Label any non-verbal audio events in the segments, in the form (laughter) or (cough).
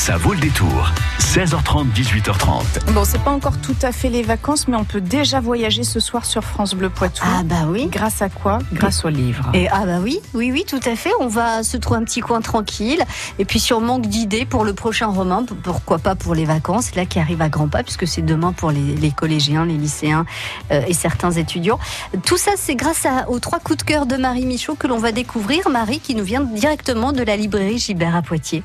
Ça vaut le détour. 16h30, 18h30. Bon, c'est pas encore tout à fait les vacances, mais on peut déjà voyager ce soir sur France Bleu Poitou. Ah bah oui. Grâce à quoi? Grâce au livre. Et ah bah oui, oui, oui, tout à fait. On va se trouver un petit coin tranquille. Et puis sur manque d'idées pour le prochain roman, pourquoi pas pour les vacances, là qui arrive à grands pas, puisque c'est demain pour les, collégiens, les lycéens euh, et certains étudiants. Tout ça, c'est grâce aux trois coups de cœur de Marie Michaud que l'on va découvrir. Marie qui nous vient directement de la librairie Gibert à Poitiers.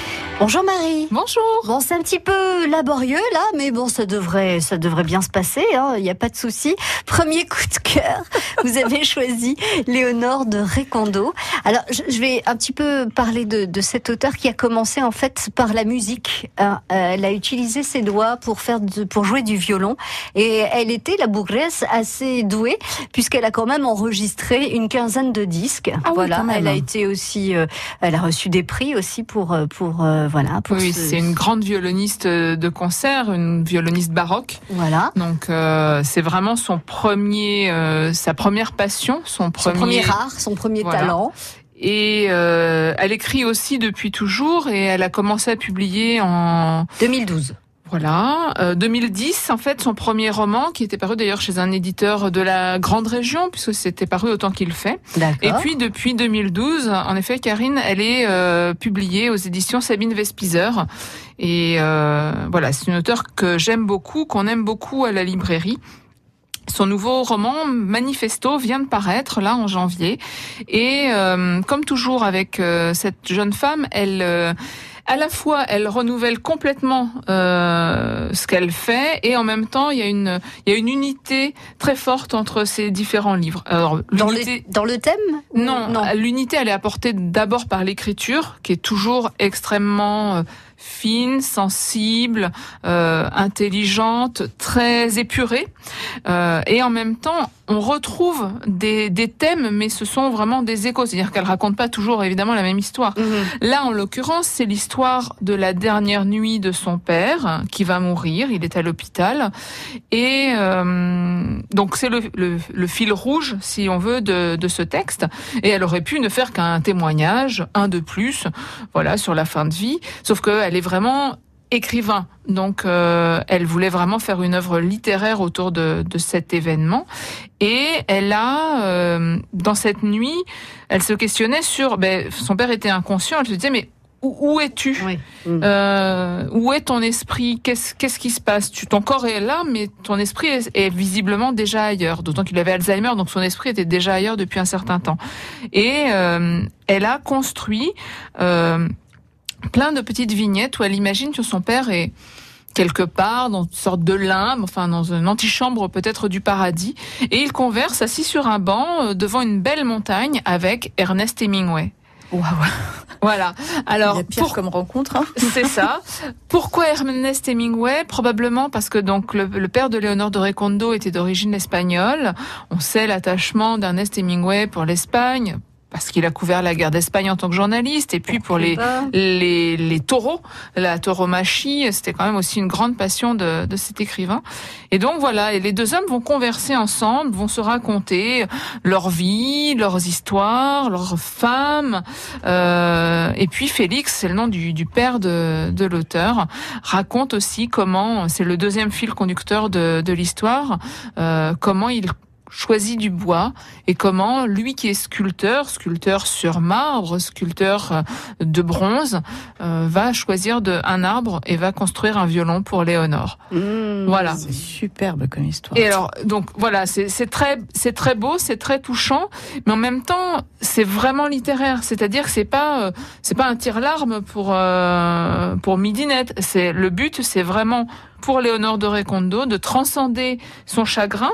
Bonjour Marie. Bonjour. Bon, c'est un petit peu laborieux là, mais bon, ça devrait, ça devrait bien se passer. Hein, il n'y a pas de souci. Premier coup de cœur, (laughs) vous avez choisi Léonore de Récondo. Alors, je vais un petit peu parler de, de cet auteur qui a commencé en fait par la musique. Hein. Euh, elle a utilisé ses doigts pour faire, pour jouer du violon, et elle était la bougresse assez douée puisqu'elle a quand même enregistré une quinzaine de disques. Ah voilà, oui, elle a été aussi, euh, elle a reçu des prix aussi pour euh, pour voilà. oui, c'est une grande violoniste de concert, une violoniste baroque. Voilà. Donc euh, c'est vraiment son premier, euh, sa première passion, son premier, son premier art, son premier talent. Et euh, elle écrit aussi depuis toujours et elle a commencé à publier en 2012. Voilà, 2010 en fait son premier roman qui était paru d'ailleurs chez un éditeur de la grande région puisque c'était paru autant qu'il fait. Et puis depuis 2012, en effet, Karine, elle est euh, publiée aux éditions Sabine Vespizer et euh, voilà, c'est une auteure que j'aime beaucoup, qu'on aime beaucoup à la librairie. Son nouveau roman Manifesto vient de paraître là en janvier et euh, comme toujours avec cette jeune femme, elle à la fois elle renouvelle complètement euh, ce qu'elle fait et en même temps il y a une il y a une unité très forte entre ces différents livres. Alors dans le, dans le thème Non, non? l'unité elle est apportée d'abord par l'écriture qui est toujours extrêmement euh, fine, sensible, euh, intelligente, très épurée. Euh, et en même temps, on retrouve des, des, thèmes, mais ce sont vraiment des échos. C'est-à-dire qu'elle raconte pas toujours évidemment la même histoire. Mhm. Là, en l'occurrence, c'est l'histoire de la dernière nuit de son père qui va mourir. Il est à l'hôpital. Et euh, donc c'est le, le, le, fil rouge, si on veut, de, de ce texte. Et elle aurait pu ne faire qu'un témoignage, un de plus, voilà, sur la fin de vie. Sauf que elle est vraiment écrivain. Donc, euh, elle voulait vraiment faire une œuvre littéraire autour de, de cet événement. Et elle a, euh, dans cette nuit, elle se questionnait sur. Ben, son père était inconscient. Elle se disait, mais où, es-tu? Euh, Où est ton esprit? Qu'est-ce qu'est-ce qui se passe? Tu, Ton corps est là, mais ton esprit est, est visiblement déjà ailleurs. D'autant qu'il avait Alzheimer, donc son esprit était déjà ailleurs depuis un certain temps. Et euh, elle a construit euh, plein de petites vignettes où elle imagine que son père est quelque part dans une sorte de limbe, enfin dans une antichambre peut-être du paradis, et il converse assis sur un banc euh, devant une belle montagne avec Ernest Hemingway. Waouh. Voilà. Alors, Il pire comme rencontre. Hein. (laughs) c'est ça. Pourquoi Ernest Hemingway? Probablement parce que donc le, le père de Léonore de Recondo était d'origine espagnole. On sait l'attachement d'Ernest Hemingway pour l'Espagne, parce qu'il a couvert la guerre d'Espagne en tant que journaliste, et puis pour les, les, les taureaux, la tauromachie, c'était quand même aussi une grande passion de, de cet écrivain. Et donc voilà, et les deux hommes vont converser ensemble, vont se raconter leur vie, leurs histoires, leurs femmes. Euh, et puis Félix, c'est le nom du, du père de, de l'auteur, raconte aussi comment, c'est le deuxième fil conducteur de, de l'histoire, euh, comment il choisi du bois et comment lui qui est sculpteur, sculpteur sur marbre, sculpteur euh, de bronze, euh, va choisir de, un arbre et va construire un violon pour Léonore. Mmh, voilà. C'est superbe comme histoire. Et alors donc voilà, c'est très c'est très beau, c'est très touchant, mais en même temps c'est vraiment littéraire. C'est-à-dire que c'est pas euh, c'est pas un tir larme pour euh, pour Midinette. C'est le but, c'est vraiment pour Léonore de Recondo de transcender son chagrin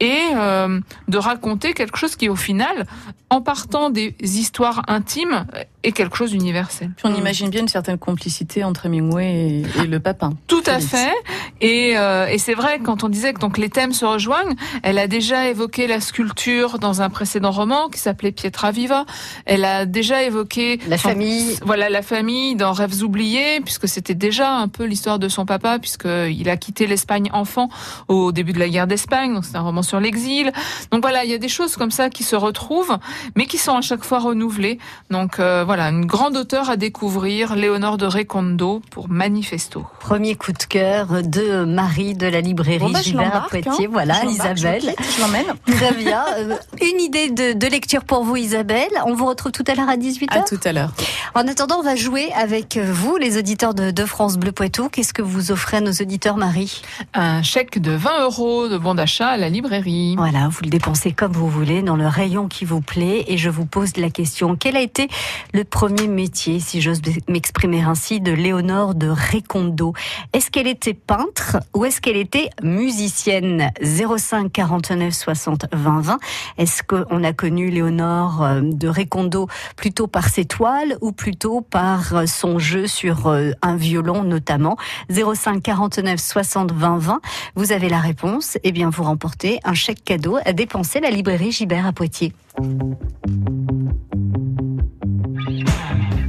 et euh, de raconter quelque chose qui, au final, en partant des histoires intimes, est quelque chose d'universel. Puis on imagine bien une certaine complicité entre Hemingway et, le papin. Tout à fait. Et, euh, et c'est vrai quand on disait que donc les thèmes se rejoignent, elle a déjà évoqué la sculpture dans un précédent roman qui s'appelait Pietra Viva. Elle a déjà évoqué la famille. Voilà la famille dans Rêves oubliés, puisque c'était déjà un peu l'histoire de son papa, puisqu'il a quitté l'Espagne enfant au début de la guerre d'Espagne. Donc c'est un roman sur l'exil. Donc voilà, il y a des choses comme ça qui se retrouvent, mais qui sont à chaque fois renouvelées. Donc euh, voilà, une grande auteure à découvrir, Léonore de Recondo pour Manifesto. Premier coup de cœur de Marie de la librairie bon, bah, Gilbert à Poitiers. Hein. Voilà, Isabelle. Je l'emmène. (laughs) Très bien. Euh, une idée de, de, lecture pour vous, Isabelle. On vous retrouve tout à l'heure à 18h. À tout à l'heure. En attendant, on va jouer avec vous, les auditeurs de, de France Bleu Poitou. Qu'est-ce que vous offrez à nos auditeurs, Marie? Un chèque de 20 euros de bon d'achat à la librairie. Voilà, vous le dépensez comme vous voulez, dans le rayon qui vous plaît. Et je vous pose la question, quel a été le premier métier, si j'ose m'exprimer ainsi, de Léonore de Recondo Est-ce qu'elle était peintre ou est-ce qu'elle était musicienne? 05 49 60 20 20. Est-ce qu'on a connu Léonore euh, de Recondo plutôt par ses toiles ou plutôt par euh, son jeu sur euh, un violon notamment? 05 49 60 20 20. Vous avez la réponse. eh bien, vous remportez un chèque cadeau à dépenser la librairie Gibert à Poitiers. Thank you.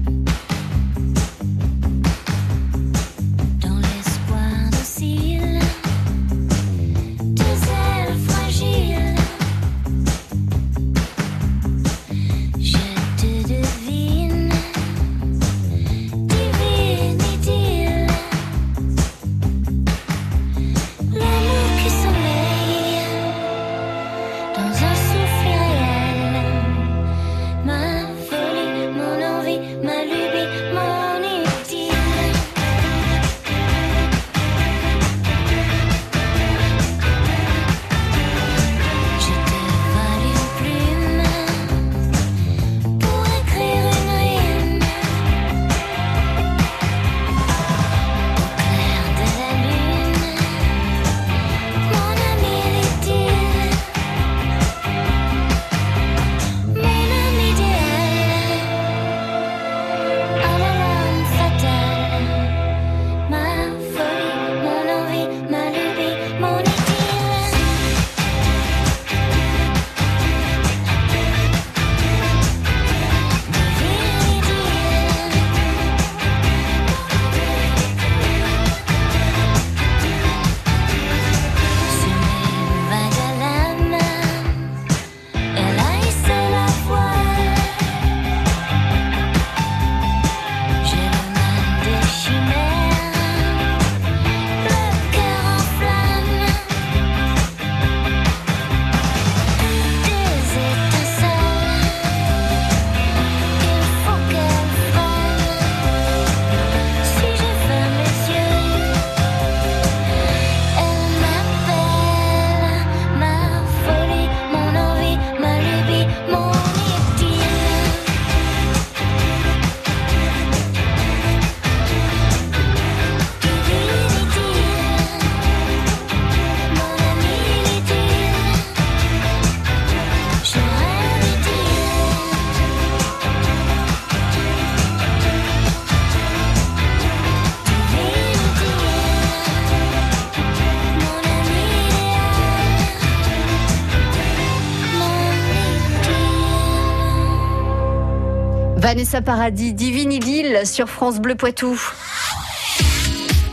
Vanessa Paradis, Divine Idylle sur France Bleu Poitou.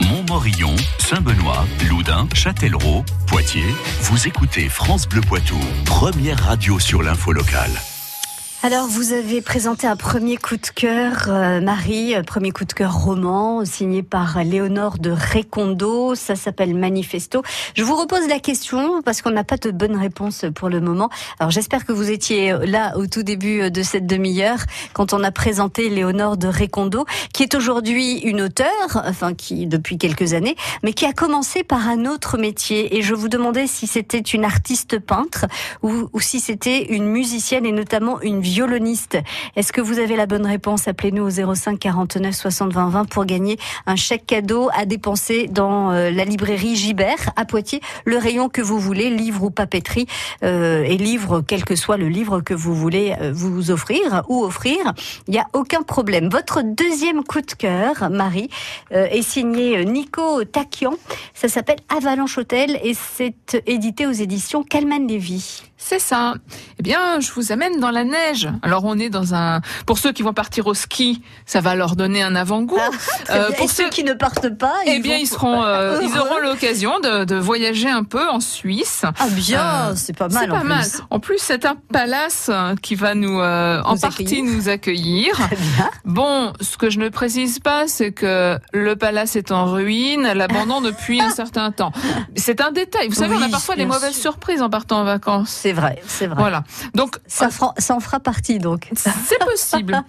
Montmorillon, Saint-Benoît, Loudun, Châtellerault, Poitiers, vous écoutez France Bleu Poitou, première radio sur l'info locale. Alors, vous avez présenté un premier coup de cœur, euh, Marie, premier coup de cœur roman, signé par Léonore de Recondo. Ça s'appelle Manifesto. Je vous repose la question parce qu'on n'a pas de bonne réponse pour le moment. Alors, j'espère que vous étiez là au tout début de cette demi-heure quand on a présenté Léonore de Recondo, qui est aujourd'hui une auteure, enfin, qui depuis quelques années, mais qui a commencé par un autre métier. Et je vous demandais si c'était une artiste peintre ou, ou si c'était une musicienne et notamment une violoniste. Est-ce que vous avez la bonne réponse? Appelez-nous au 05 49 60 20 20 pour gagner un chèque cadeau à dépenser dans euh, la librairie Gibert à Poitiers, le rayon que vous voulez, livre ou papeterie, euh, et livre, quel que soit le livre que vous voulez euh, vous offrir ou offrir, il n'y a aucun problème. Votre deuxième coup de cœur, Marie, est signé Nico Takian. Ça s'appelle Avalanche Hôtel et c'est édité aux éditions Calman Lévy. C'est ça. Eh bien, je vous amène dans la neige. Alors, on est dans un. Pour ceux qui vont partir au ski, ça va leur donner un avant-goût. Ah, euh, pour ceux qui ne partent pas, eh bien, ils seront, euh, ils auront (laughs) l'occasion de, de, voyager un peu en Suisse. Ah bien, euh, c'est pas mal. C'est pas mal. En plus, c'est un palace qui va nous, euh, en partie, nous accueillir. (laughs) Très bien. Bon, ce que je ne précise pas, c'est que le palace est en ruine, l'abandon depuis un (laughs) certain temps. C'est un détail. Vous savez, Oui, on a parfois des mauvaises sûr. surprises en partant en vacances. C'est vrai, c'est vrai. Voilà. Donc, Ça, fera- ça en fera partie donc. c'est possible.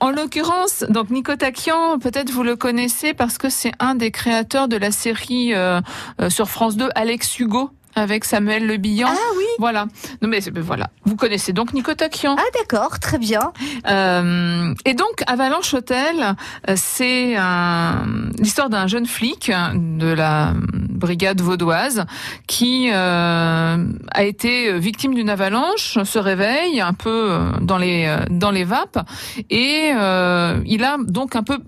En l'occurrence, donc Nico Takian, peut-être vous le connaissez parce que c'est un des créateurs de la série euh, euh, sur France 2, Alex Hugo avec Samuel Le Bihan. Ah oui. Voilà. Non mais voilà. Vous connaissez donc Nico Takian. Ah d'accord, très bien. Euh, et donc Avalanche Hotel, euh, c'est l'histoire d'un jeune flic de la brigade vaudoise qui euh, a été victime d'une avalanche, se réveille un peu dans les dans les vapes et euh, il a donc un peu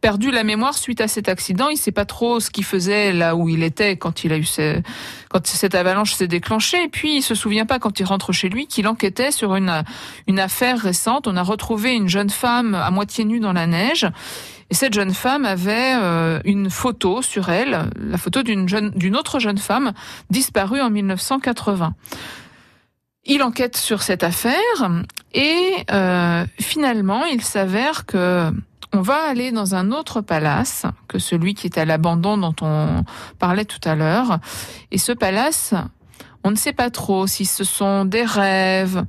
perdu la mémoire suite à cet accident. Il sait pas trop ce qu'il faisait là où il était quand il a eu ce- quand cette avalanche s'est déclenchée. Et puis il se souvient pas quand il rentre chez lui qu'il enquêtait sur une une affaire récente. On a retrouvé une jeune femme à moitié nue dans la neige. Et cette jeune femme avait euh, une photo sur elle, la photo d'une jeune, d'une autre jeune femme disparue en 1980. Il enquête sur cette affaire et euh, finalement, il s'avère que on va aller dans un autre palace que celui qui est à l'abandon dont on parlait tout à l'heure. Et ce palace, on ne sait pas trop si ce sont des rêves,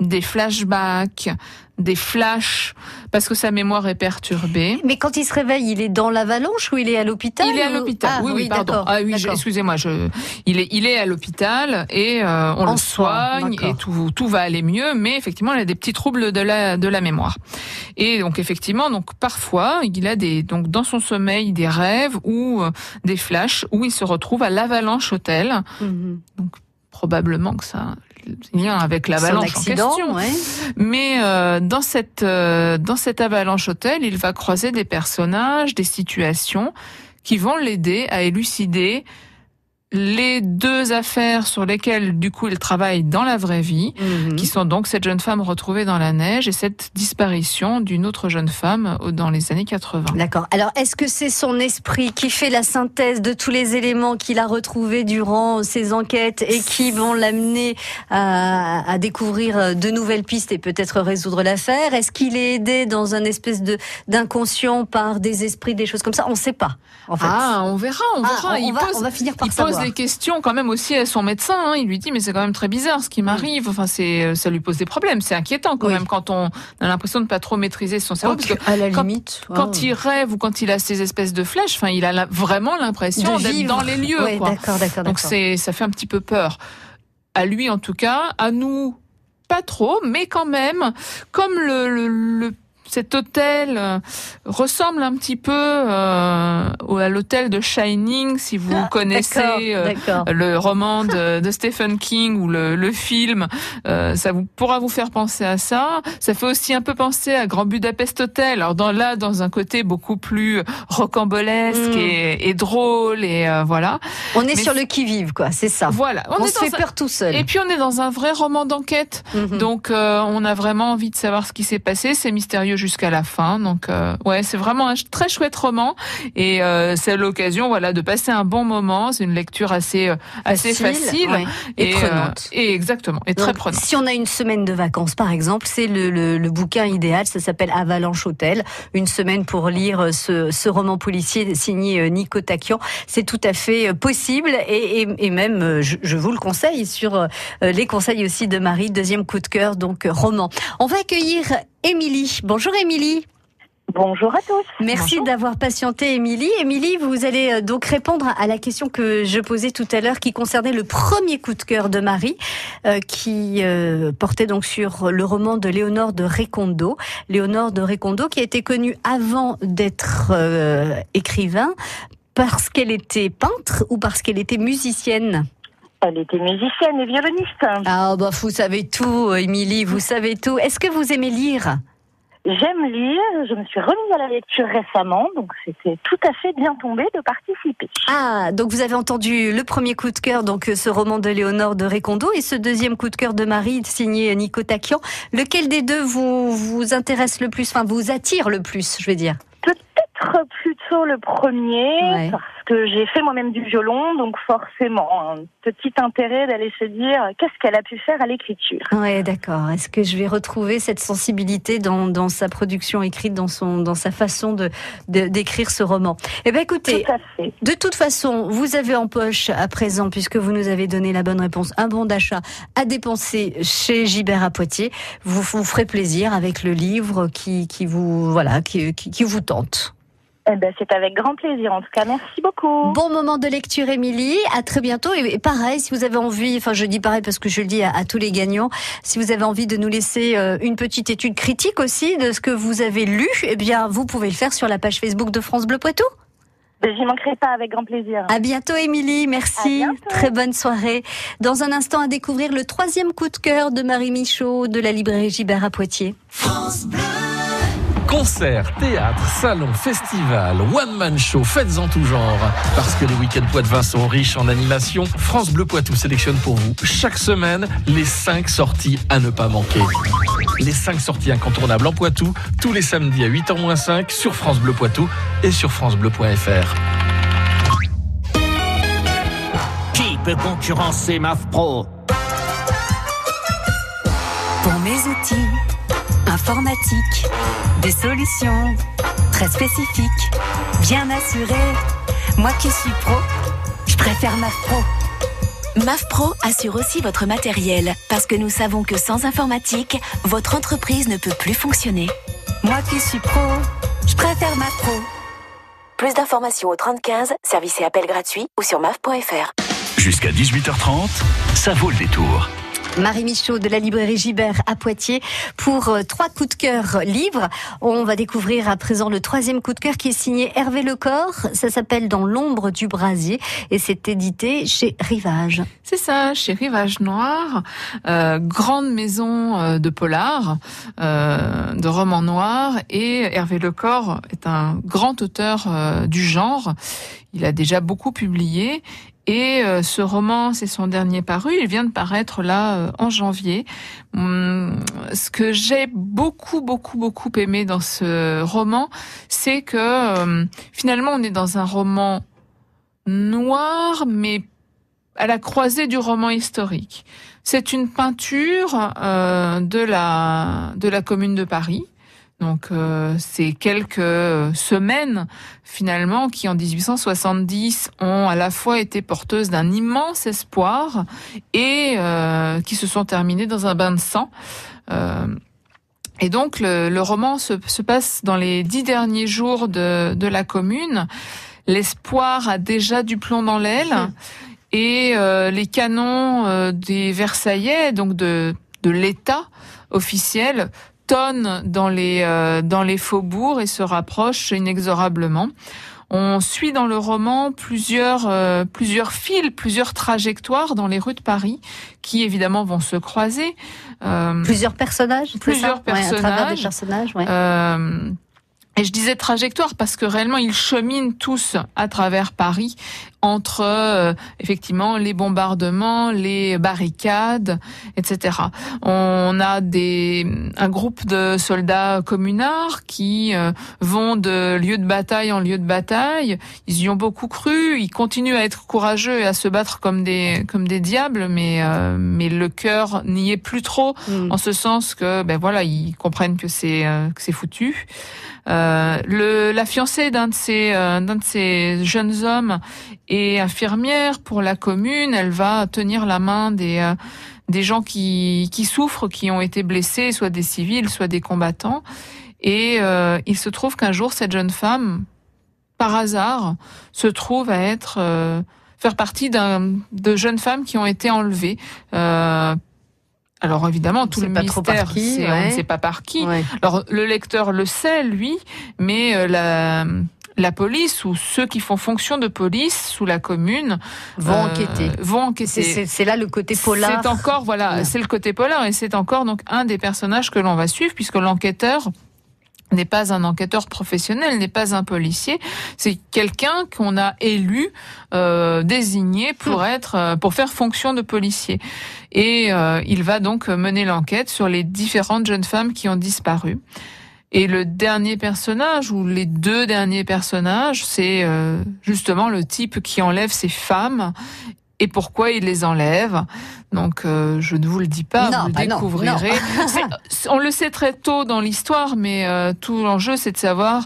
des flashbacks, des flashs, parce que sa mémoire est perturbée. Mais quand il se réveille, il est dans l'avalanche ou il est à l'hôpital Il est à l'hôpital. Ah, oui, oui, pardon. Ah oui, excusez-moi. Je, il est, il est à l'hôpital et euh, on En le soigne et tout, tout va aller mieux. Mais effectivement, il a des petits troubles de la, de la mémoire. Et donc effectivement, donc parfois, il a des, donc dans son sommeil des rêves ou euh, des flashs où il se retrouve à l'Avalanche Hôtel. Mhm. Probablement que ça lien avec l'avalanche en question. ouais. Mais euh, dans cette euh, dans cet avalanche hôtel, il va croiser des personnages, des situations qui vont l'aider à élucider les deux affaires sur lesquelles du coup il travaille dans la vraie vie, Mhm. qui sont donc cette jeune femme retrouvée dans la neige et cette disparition d'une autre jeune femme dans les années 80. D'accord. Alors, est-ce que c'est son esprit qui fait la synthèse de tous les éléments qu'il a retrouvés durant ses enquêtes et qui vont l'amener à, à découvrir de nouvelles pistes et peut-être résoudre l'affaire? Est-ce qu'il est aidé dans un espèce de d'inconscient par des esprits, des choses comme ça? On ne sait pas. En fait. Ah, on verra, on Ah, verra. on, il va, pose, on va finir par savoir. Des questions quand même aussi à son médecin. hein. Il lui dit mais c'est quand même très bizarre ce qui m'arrive. Enfin c'est ça lui pose des problèmes. C'est inquiétant quand Oui. même quand on a l'impression de pas trop maîtriser son cerveau. parce que à la quand- limite, quand il rêve ou quand il a ces espèces de flèches, enfin il a la- vraiment l'impression d'être dans les lieux. Quoi. Donc c'est ça fait un petit peu peur. À lui en tout cas, à nous pas trop, mais quand même comme le, le, le- cet hôtel euh, ressemble un petit peu euh, à l'hôtel de Shining, si vous Ah, connaissez euh, le roman de, de Stephen King ou le, le film, euh, ça vous pourra vous faire penser à ça. Ça fait aussi un peu penser à Grand Budapest Hotel. Alors dans là, dans un côté beaucoup plus rocambolesque Mm. et, et drôle et euh, voilà. On est mais sur le qui-vive, quoi. C'est ça. Voilà. On, est se fait un- peur tout seul. Et puis on est dans un vrai roman d'enquête. Mhm. Donc euh, on a vraiment envie de savoir ce qui s'est passé. C'est mystérieux jusqu'à la fin. Donc euh, ouais, c'est vraiment un très chouette roman et euh, c'est l'occasion voilà de passer un bon moment. C'est une lecture assez euh, assez facile, ouais. Et euh, prenante. et exactement et très prenante. Si on a une semaine de vacances, par exemple, c'est le, le, le bouquin idéal. Ça s'appelle Avalanche Hôtel. Une semaine pour lire ce, ce roman policier signé euh, Nico Takian. C'est tout à fait euh, possible et, et, et même, euh, je, je vous le conseille sur euh, les conseils aussi de Marie. Deuxième coup de cœur, donc euh, roman. On va accueillir Émilie. Bonjour Émilie. Bonjour à tous. Merci d'avoir patienté, Émilie. Émilie, vous allez euh, donc répondre à la question que je posais tout à l'heure, qui concernait le premier coup de cœur de Marie, euh, qui euh, portait donc sur le roman de Léonore de Recondo. Léonore de Recondo, qui a été connue avant d'être écrivain, parce qu'elle était peintre ou parce qu'elle était musicienne. Elle était musicienne et violoniste. Ah bah vous savez tout, Émilie, vous savez tout. Est-ce que vous aimez lire? J'aime lire, je me suis remise à la lecture récemment, donc c'était tout à fait bien tombé de participer. Ah, donc vous avez entendu le premier coup de cœur, donc ce roman de Léonore de Recondo, et ce deuxième coup de cœur de Marie, signé Nico Takian. Lequel des deux vous, vous intéresse le plus, enfin vous attire le plus, je vais dire? Peut-être plutôt le premier, parce que j'ai fait moi-même du violon, donc forcément un petit intérêt d'aller se dire qu'est-ce qu'elle a pu faire à l'écriture? Ouais, d'accord. Est-ce que je vais retrouver cette sensibilité dans, dans sa production écrite, dans son dans sa façon de d'écrire ce roman? Eh bien, écoutez, de toute façon, vous avez en poche à présent, puisque vous nous avez donné la bonne réponse, un bon d'achat à dépenser chez Gibert à Poitiers. Vous vous ferez plaisir avec le livre qui qui vous voilà qui, qui vous tente. Eh ben, c'est avec grand plaisir. En tout cas, merci beaucoup. Bon moment de lecture, Émilie. À très bientôt. Et pareil, si vous avez envie, enfin, je dis pareil parce que je le dis à, tous les gagnants, si vous avez envie de nous laisser euh, une petite étude critique aussi de ce que vous avez lu, eh bien, vous pouvez le faire sur la page Facebook de France Bleu Poitou. Ben, j'y manquerai pas avec grand plaisir. À bientôt, Émilie. Merci. Très bonne soirée. Dans un instant, à découvrir le troisième coup de cœur de Marie Michaud de la librairie Gibert à Poitiers. France Bleu. Concerts, théâtre, salons, festival, one-man show, fêtes en tout genre. Parce que les week-ends poitevins sont riches en animation, France Bleu Poitou sélectionne pour vous chaque semaine les 5 sorties à ne pas manquer. Les 5 sorties incontournables en Poitou, tous les samedis à 8h-5 sur France Bleu Poitou et sur francebleu.fr. Qui peut concurrencer MAF Pro Pour mes outils informatique, des solutions très spécifiques, bien assurées. Moi qui suis pro, je préfère MAF Pro. MAF Pro assure aussi votre matériel parce que nous savons que sans informatique, votre entreprise ne peut plus fonctionner. Moi qui suis pro, je préfère MAF Pro. Plus d'informations au 3015, service et appel gratuit ou sur maf.fr. Jusqu'à 18h30, ça vaut le détour. Marie Michaud de la librairie Gibert à Poitiers pour euh, trois coups de cœur livres. On va découvrir à présent le troisième coup de cœur qui est signé Hervé Lecor. Ça s'appelle Dans l'ombre du brasier et c'est édité chez Rivage. C'est ça, chez Rivage Noir, euh, grande maison euh, de polar, de romans noirs et Hervé Lecor est un grand auteur du genre. Il a déjà beaucoup publié et euh, ce roman, c'est son dernier paru. Il vient de paraître là euh, en janvier. Hum, ce que j'ai beaucoup, beaucoup, beaucoup aimé dans ce roman, c'est que euh, finalement, on est dans un roman noir, mais à la croisée du roman historique. C'est une peinture de la de la commune de Paris donc euh, c'est quelques semaines finalement qui en 1870 ont à la fois été porteuses d'un immense espoir et euh, qui se sont terminées dans un bain de sang. Euh, et donc le, roman se, passe dans les dix derniers jours de, de la commune. L'espoir a déjà du plomb dans l'aile (laughs) et les canons des Versaillais, donc de, de l'État officiel, tonne dans les euh, dans les faubourgs et se rapproche inexorablement. On suit dans le roman plusieurs euh, plusieurs fils, plusieurs trajectoires dans les rues de Paris qui évidemment vont se croiser. Euh, plusieurs personnages, plusieurs personnages, des personnages. Ouais. Et je disais trajectoire parce que réellement ils cheminent tous à travers Paris entre euh, effectivement les bombardements, les barricades, etc. On a des un groupe de soldats communards qui euh, vont de lieu de bataille en lieu de bataille. Ils y ont beaucoup cru. Ils continuent à être courageux et à se battre comme des comme des diables, mais euh, mais le cœur n'y est plus trop mm. en ce sens que ben voilà ils comprennent que c'est que c'est foutu. Le, la fiancée d'un de ces d'un de ces jeunes hommes et infirmière pour la commune. Elle va tenir la main des euh, des gens qui qui souffrent, qui ont été blessés, soit des civils, soit des combattants. Et euh, il se trouve qu'un jour, cette jeune femme, par hasard, se trouve à être euh, faire partie d'un de jeunes femmes qui ont été enlevées. Euh, alors évidemment, tout le pas mystère, qui, ouais. on ne sait pas par qui. Ouais. Alors le lecteur le sait, lui, mais euh, la, la police ou ceux qui font fonction de police sous la commune Vont euh, enquêter. Vont C'est- enquêter. C'est là le côté polar. C'est encore voilà, Voilà. c'est le côté polar et c'est encore donc un des personnages que l'on va suivre puisque l'enquêteur n'est pas un enquêteur professionnel, n'est pas un policier, c'est quelqu'un qu'on a élu, euh, désigné pour Hmm. être, euh, pour faire fonction de policier. Et euh, il va donc mener l'enquête sur les différentes jeunes femmes qui ont disparu. Et le dernier personnage, ou les deux derniers personnages, c'est euh, justement le type qui enlève ces femmes et pourquoi il les enlève? Donc euh, je ne vous le dis pas, Non, vous le bah non, découvrirez. (laughs) (laughs) On le sait très tôt dans l'histoire, mais euh, tout l'enjeu c'est de savoir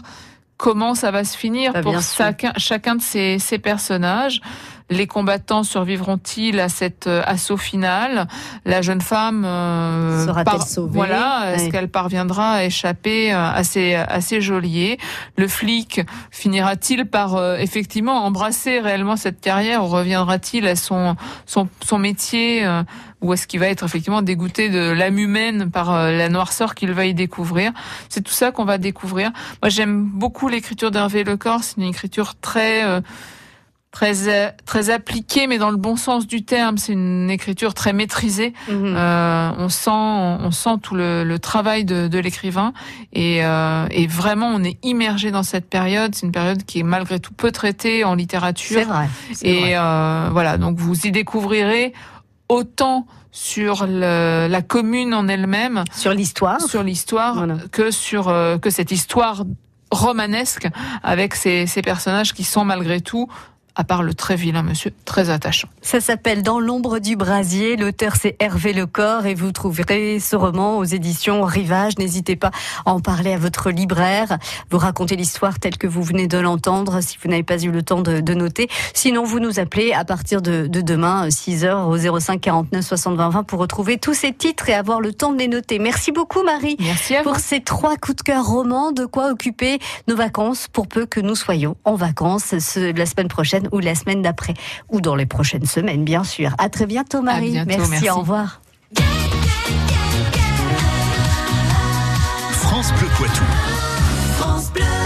comment ça va se finir Bah, pour chacun, chacun de ces, ces personnages. Les combattants survivront-ils à cet euh, assaut final? La jeune femme euh, Sera-t-elle sauvée? Voilà, est-ce Ouais. qu'elle parviendra à échapper euh, à ses, à ses geôliers? Le flic finira-t-il par euh, effectivement embrasser réellement cette carrière ou reviendra-t-il à son, son, son métier euh, ou est-ce qu'il va être effectivement dégoûté de l'âme humaine par euh, la noirceur qu'il va y découvrir? C'est tout ça qu'on va découvrir. Moi, j'aime beaucoup l'écriture d'Hervé Lecor. C'est une écriture très euh, très euh, très appliquée, mais dans le bon sens du terme. C'est une écriture très maîtrisée. Mhm. Euh, on sent on sent tout le, le travail de, de l'écrivain et, euh, et vraiment on est immergé dans cette période. C'est une période qui est malgré tout peu traitée en littérature. C'est vrai. Et vrai. euh, voilà, donc vous y découvrirez autant sur le- la commune en elle-même, Sur l'histoire. sur l'histoire, Voilà. que sur euh, que cette histoire romanesque avec ces, ces personnages qui sont malgré tout, à part le très vilain monsieur, très attachants. Ça s'appelle Dans l'ombre du brasier. L'auteur c'est Hervé Lecor et vous trouverez ce roman aux éditions Rivage. N'hésitez pas à en parler à votre libraire. Vous racontez l'histoire telle que vous venez de l'entendre si vous n'avez pas eu le temps de, de noter. Sinon, vous nous appelez à partir de, de demain, 6 heures au 05 49 60 20 20 pour retrouver tous ces titres et avoir le temps de les noter. Merci beaucoup Marie. Merci à vous. Pour ces trois coups de cœur romans, de quoi occuper nos vacances pour peu que nous soyons en vacances ce- la semaine prochaine ou la semaine d'après ou dans les prochaines semaines, bien sûr. À très bientôt, Marie. bientôt, merci, merci. au revoir. France Bleu Poitou.